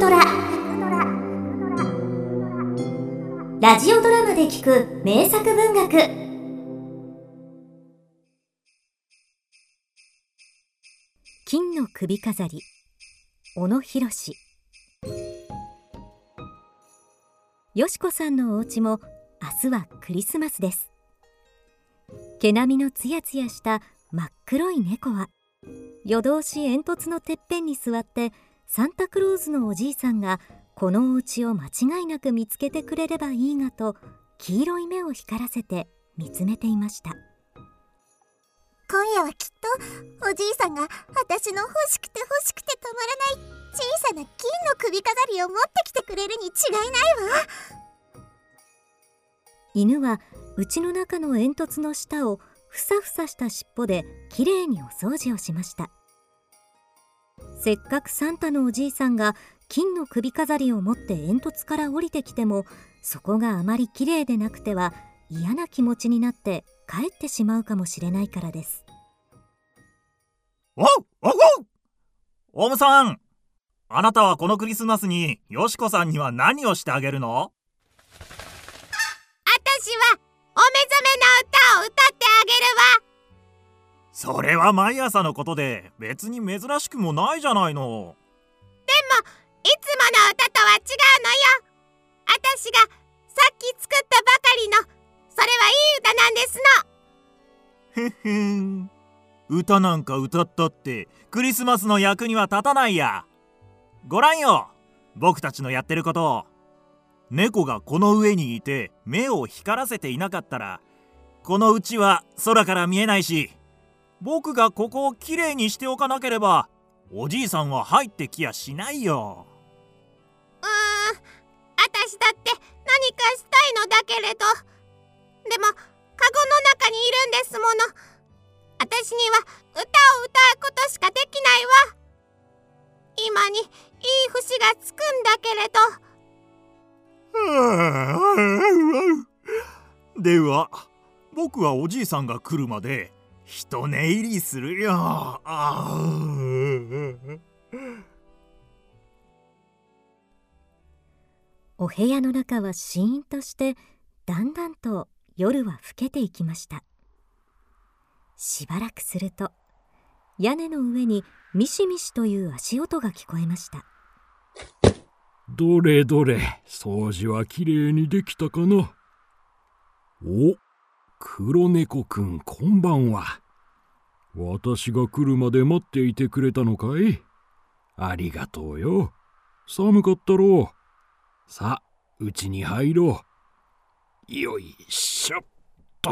トラ。ラジオドラマで聞く名作文学。金の首飾り。小野博よしこさんのお家も明日はクリスマスです。毛並みのつやつやした真っ黒い猫は夜通し煙突のてっぺんに座ってサンタクローズのおじいさんがこのお家を間違いなく見つけてくれればいいがと黄色い目を光らせて見つめていました。今夜はきっとおじいさんが私の欲しくて欲しくてたまらない小さな金の首飾りを持ってきてくれるに違いないわ。犬は家の中の煙突の下をふさふさした尻尾できれいにお掃除をしましたせっかくサンタのおじいさんが金の首飾りを持って煙突から降りてきてもそこがあまりきれいでなくては嫌な気持ちになって帰ってしまうかもしれないからです。おうおうオウムさんあなたはこのクリスマスによしこさんには何をしてあげるの私はお目覚めの歌を歌ってあげるわそれは毎朝のことで別に珍しくもないじゃないの。でもいつもの歌とは違うのよ。私がさっき作ったばかりのそれはいい歌なんですの。へへん。歌なんか歌ったってクリスマスの役には立たないや。ごらんよ。僕たちのやってること。を猫がこの上にいて目を光らせていなかったらこのうちは空から見えないし僕がここをきれいにしておかなければおじいさんは入ってきやしないよ。うーん私だって何かしたいのだけれど。でもカゴの中にいるんですもの。私には歌を歌うことしかできないわ。今にいい節がつくんだけれど。では僕はおじいさんが来るまで一寝入りするよ。お部屋の中はシーンとしてだんだんと夜は更けていきました。しばらくすると屋根の上にミシミシという足音が聞こえました。どれどれ掃除はきれいにできたかな？お？黒猫くんこんばんは。私が来るまで待っていてくれたのかい？ありがとうよ。寒かったろう。さあうちに入ろう。よいしょっと。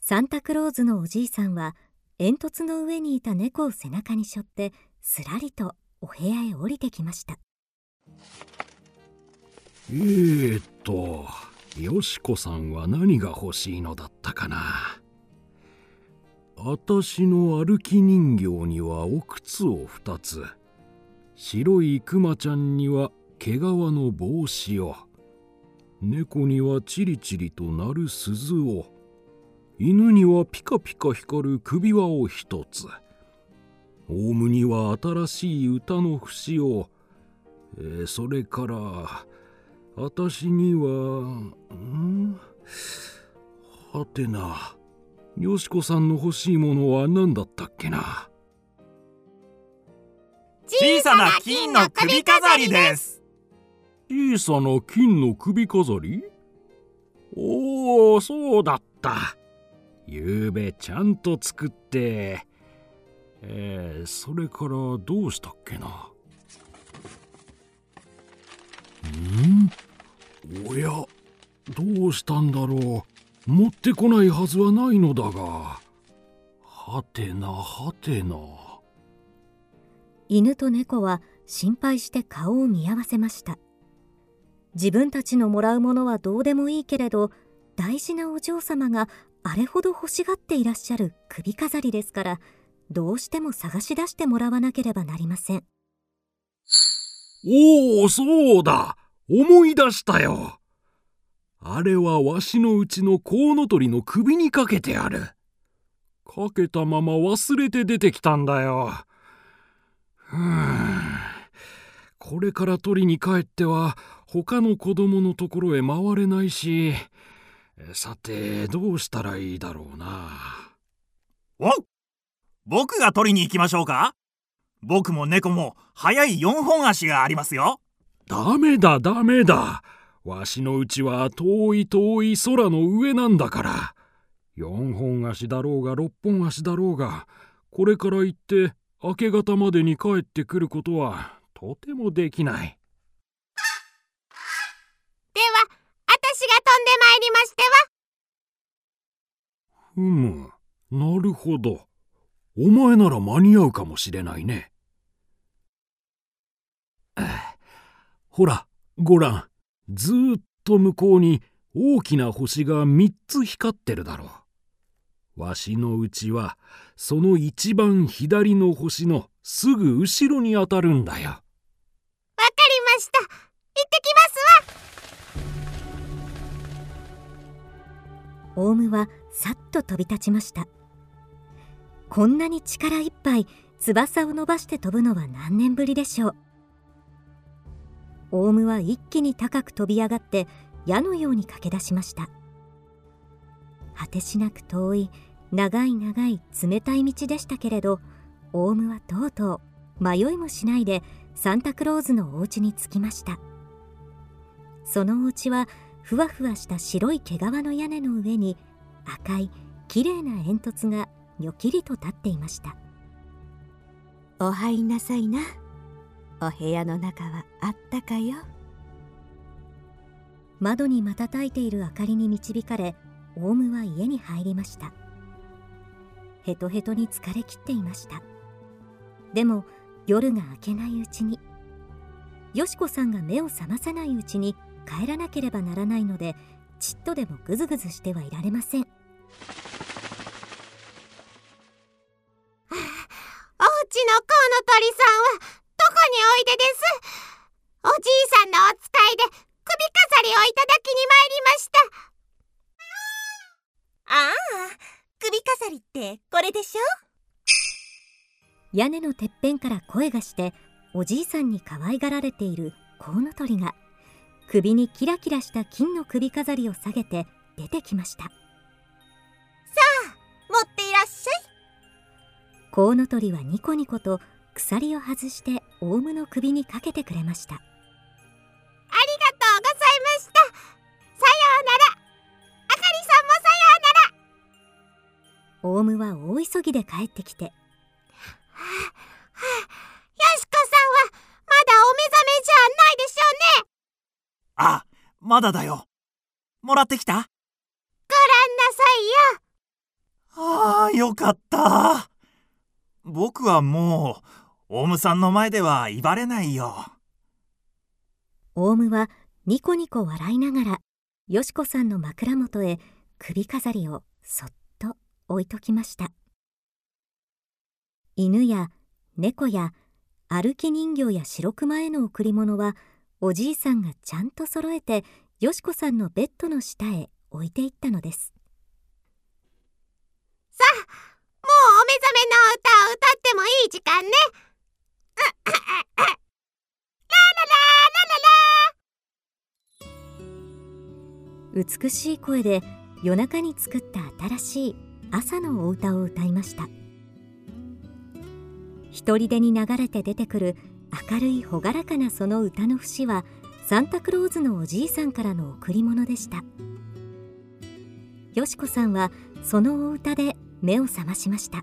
サンタクローズのおじいさんは煙突の上にいた猫を背中に背負ってすらりとお部屋へ降りてきました。えー、っとよしこさんは何が欲しいのだったかな？私の歩き人形にはお靴を2つ。白いクマちゃんには毛皮の帽子を。猫にはチリチリと鳴る鈴を。犬にはピカピカ光る首輪を一つ。オウムには新しい歌の節を、えー、それから私にはん？はてな。よしこさんの欲しいものは何だったっけな？小さな金の首飾りです。小さな金の首飾り？おおそうだった。ゆうべちゃんと作って。えー、それからどうしたっけな？おやどうしたんだろう。持ってこないはずはないのだが。はてなはてな。犬と猫は心配して顔を見合わせました。自分たちのもらうものはどうでもいいけれど大事なお嬢様があれほど欲しがっていらっしゃる首飾りですからどうしても探し出してもらわなければなりません。おおそうだ思い出したよ。あれはわしのうちのコウノトリの首にかけてある。かけたまま忘れて出てきたんだよ。ふん。これから取りに帰っては他の子供のところへ回れないし。さてどうしたらいいだろうな。お僕が取りに行きましょうか？僕も猫も速い4本足がありますよ。ダメだダメだ。わしのうちは遠い遠い空の上なんだから。4本足だろうが6本足だろうがこれから行って明け方までに帰ってくることはとてもできない。では私が飛んでまいりましては？ふむなるほど。お前なら間に合うかもしれないねほらごらんずーっと向こうに大きな星が3つ光ってるだろう。わしのうちはその一番左の星のすぐ後ろに当たるんだよ。わかりました。行ってきますわ。オウムはさっと飛び立ちました。こんなに力いっぱい翼を伸ばして飛ぶのは何年ぶりでしょうオウムは一気に高く飛び上がって矢のように駆け出しました。果てしなく遠い長い長い冷たい道でしたけれどオウムはとうとう迷いもしないでサンタクローズのお家に着きました。そのお家はふわふわした白い毛皮の屋根の上に赤いきれいな煙突がにょきりと立っていました。お入りなさいな。お部屋の中はあったかよ。窓に瞬いている明かりに導かれオウムは家に入りました。ヘトヘトに疲れ切っていました。でも夜が明けないうちによしこさんが目を覚まさないうちに帰らなければならないのでちっとでもグズグズしてはいられません。こにおいでです。おじいさんのお使いで首飾りをいただきに参りました。ああ首飾りってこれでしょ？屋根のてっぺんから声がしておじいさんに可愛がられているコウノトリが首にキラキラした金の首飾りを下げて出てきました。さあ持っていらっしゃい。コウノトリはニコニコと鎖を外してオウムの首にかけてくれました。ありがとうございました。さようなら。あかりさんもさようなら。オウムは大急ぎで帰ってきてよしこさんはまだお目覚めじゃないでしょうね。あまだだよ。もらってきた？ごらんなさいよ。ああよかった。僕はもうオウムさんの前では威張れないよ。オウムはニコニコ笑いながらよしこさんの枕元へ首飾りをそっと置いときました。犬や猫や歩き人形や白熊への贈り物はおじいさんがちゃんと揃えてよしこさんのベッドの下へ置いていったのです。さあもうお目覚めの歌美しい声で夜中に作った新しい朝のお歌を歌いました。一人でに流れて出てくる明るい朗らかなその歌の節はサンタクローズのおじいさんからの贈り物でした。よしこさんはそのお歌で目を覚ましました。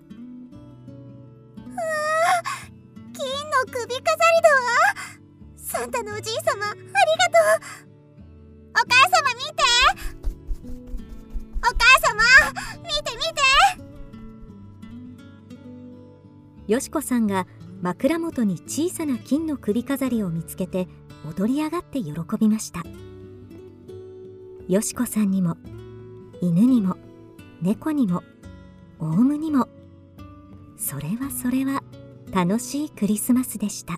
よしこさんが枕元に小さな金の首飾りを見つけて踊り上がって喜びました。よしこさんにも犬にも猫にもオウムにもそれはそれは楽しいクリスマスでした。